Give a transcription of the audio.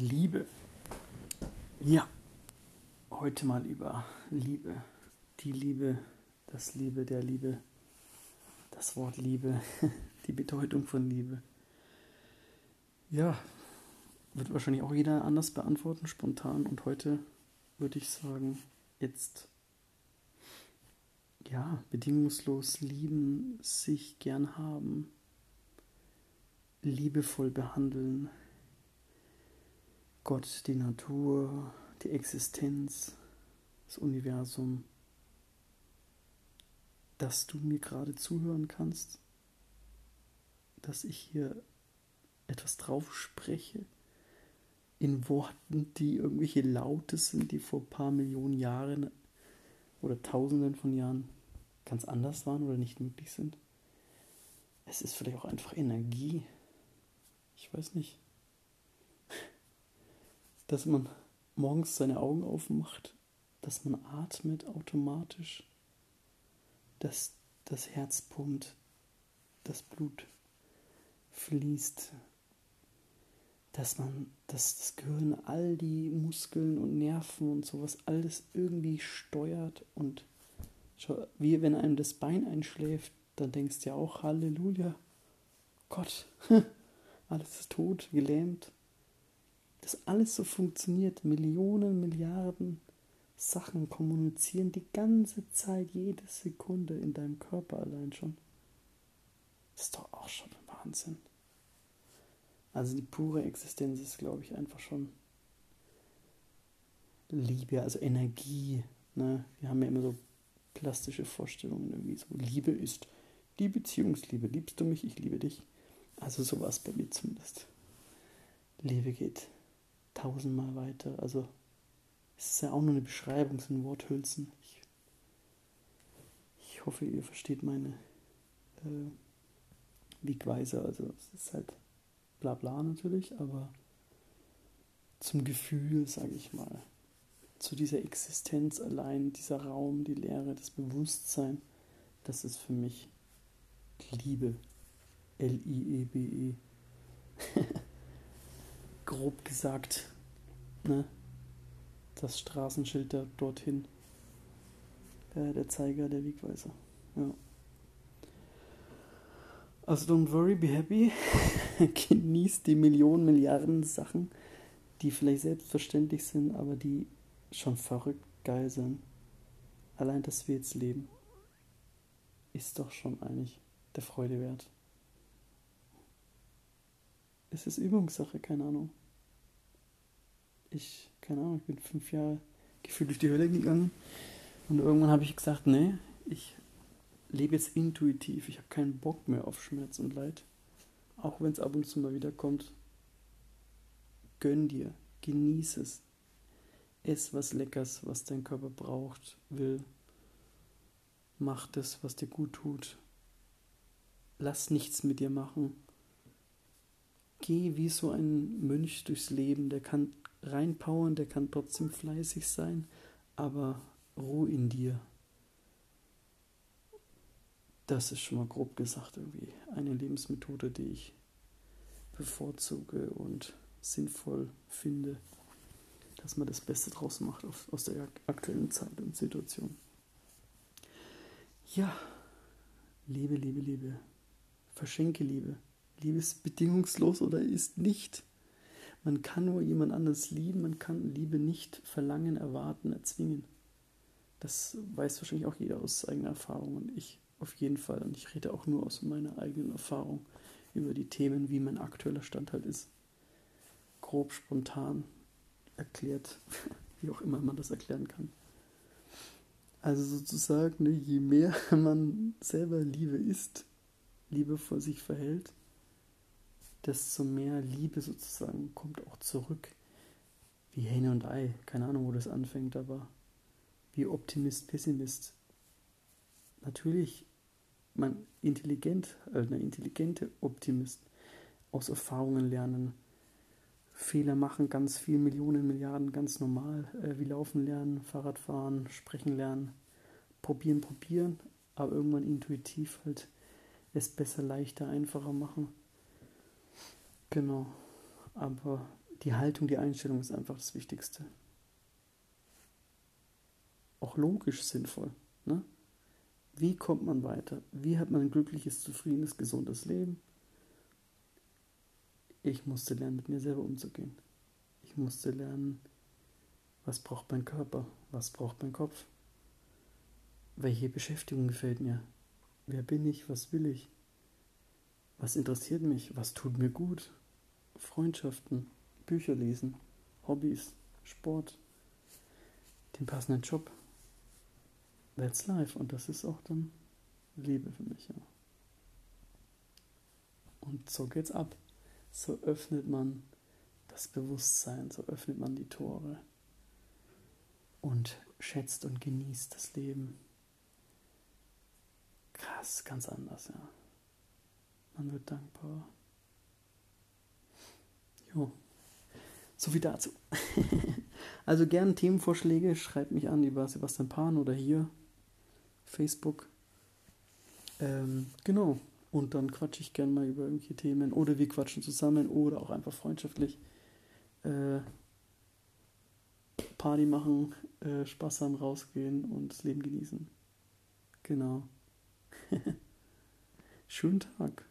Liebe. Ja, heute mal über Liebe. Die Liebe, das Liebe der Liebe, das Wort Liebe, die Bedeutung von Liebe. Ja, wird wahrscheinlich auch jeder anders beantworten, spontan. Und heute würde ich sagen, jetzt, ja, bedingungslos lieben, sich gern haben, liebevoll behandeln, Gott, die Natur, die Existenz, das Universum, dass du mir gerade zuhören kannst, dass ich hier etwas drauf spreche, in Worten, die irgendwelche Laute sind, die vor ein paar Millionen Jahren oder Tausenden von Jahren ganz anders waren oder nicht möglich sind. Es ist vielleicht auch einfach Energie. Ich weiß nicht dass man morgens seine Augen aufmacht, dass man atmet automatisch, dass das Herz pumpt, das Blut fließt, dass man, dass das Gehirn all die Muskeln und Nerven und sowas alles irgendwie steuert und wie wenn einem das Bein einschläft, dann denkst du ja auch Halleluja, Gott, alles ist tot, gelähmt dass alles so funktioniert. Millionen, Milliarden Sachen kommunizieren die ganze Zeit, jede Sekunde in deinem Körper allein schon. Das ist doch auch schon Wahnsinn. Also die pure Existenz ist, glaube ich, einfach schon Liebe, also Energie. Ne? Wir haben ja immer so plastische Vorstellungen, irgendwie so Liebe ist die Beziehungsliebe. Liebst du mich, ich liebe dich. Also sowas bei mir zumindest. Liebe geht tausendmal weiter. Also es ist ja auch nur eine Beschreibung, es sind Worthülsen. Ich, ich hoffe, ihr versteht meine äh, Wegweise. Also es ist halt bla bla natürlich, aber zum Gefühl, sage ich mal, zu dieser Existenz allein, dieser Raum, die Leere, das Bewusstsein, das ist für mich Liebe. L-I-E-B-E. -E. Grob gesagt, ne, das Straßenschild da dorthin. Äh, der Zeiger, der Wegweiser. Ja. Also don't worry, be happy. Genießt die Millionen, Milliarden Sachen, die vielleicht selbstverständlich sind, aber die schon verrückt geil sind. Allein, dass wir jetzt leben, ist doch schon eigentlich der Freude wert. Es ist Übungssache, keine Ahnung ich, keine Ahnung, ich bin fünf Jahre gefühlt durch die Hölle gegangen. Und irgendwann habe ich gesagt, nee, ich lebe jetzt intuitiv. Ich habe keinen Bock mehr auf Schmerz und Leid. Auch wenn es ab und zu mal wieder kommt. Gönn dir, genieß es. Ess was Leckers, was dein Körper braucht, will. Mach das, was dir gut tut. Lass nichts mit dir machen. Geh wie so ein Mönch durchs Leben, der kann reinpowern, der kann trotzdem fleißig sein, aber Ruhe in dir. Das ist schon mal grob gesagt irgendwie eine Lebensmethode, die ich bevorzuge und sinnvoll finde, dass man das Beste draus macht aus der aktuellen Zeit und Situation. Ja, Liebe, Liebe, Liebe. Verschenke Liebe. Liebe ist bedingungslos oder ist nicht. Man kann nur jemand anderes lieben, man kann Liebe nicht verlangen, erwarten, erzwingen. Das weiß wahrscheinlich auch jeder aus eigener Erfahrung und ich auf jeden Fall. Und ich rede auch nur aus meiner eigenen Erfahrung über die Themen, wie mein aktueller Stand halt ist. Grob, spontan erklärt, wie auch immer man das erklären kann. Also sozusagen, ne, je mehr man selber Liebe ist, Liebe vor sich verhält, desto mehr Liebe sozusagen kommt auch zurück. Wie Hähne und Ei. Keine Ahnung, wo das anfängt, aber wie Optimist, Pessimist. Natürlich, man intelligent, also eine intelligente Optimist, aus Erfahrungen lernen, Fehler machen, ganz viel, Millionen, Milliarden, ganz normal, äh, wie laufen lernen, Fahrrad fahren, sprechen lernen, probieren, probieren, aber irgendwann intuitiv halt es besser, leichter, einfacher machen Genau. Aber Die Haltung, die Einstellung ist einfach das Wichtigste. Auch logisch sinnvoll. Ne? Wie kommt man weiter? Wie hat man ein glückliches, zufriedenes, gesundes Leben? Ich musste lernen, mit mir selber umzugehen. Ich musste lernen, was braucht mein Körper, was braucht mein Kopf, welche Beschäftigung gefällt mir, wer bin ich, was will ich, was interessiert mich, was tut mir gut, Freundschaften, Bücher lesen, Hobbys, Sport, den passenden Job. That's life und das ist auch dann Liebe für mich. Ja. Und so geht's ab. So öffnet man das Bewusstsein, so öffnet man die Tore und schätzt und genießt das Leben. Krass, ganz anders, ja. Man wird dankbar. Jo. So viel dazu. also gerne Themenvorschläge, schreibt mich an über Sebastian Pan oder hier Facebook. Ähm, genau. Und dann quatsche ich gerne mal über irgendwelche Themen oder wir quatschen zusammen oder auch einfach freundschaftlich. Äh, Party machen, äh, Spaß haben, rausgehen und das Leben genießen. Genau. Schönen Tag.